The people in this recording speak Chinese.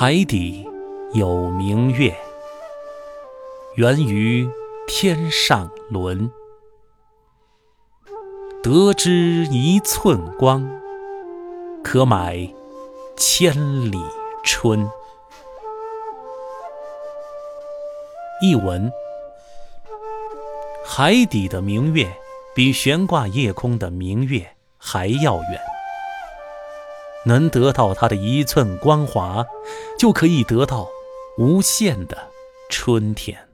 海底有明月，源于天上轮。得之一寸光，可买千里春。译文：海底的明月比悬挂夜空的明月还要远。能得到它的一寸光华，就可以得到无限的春天。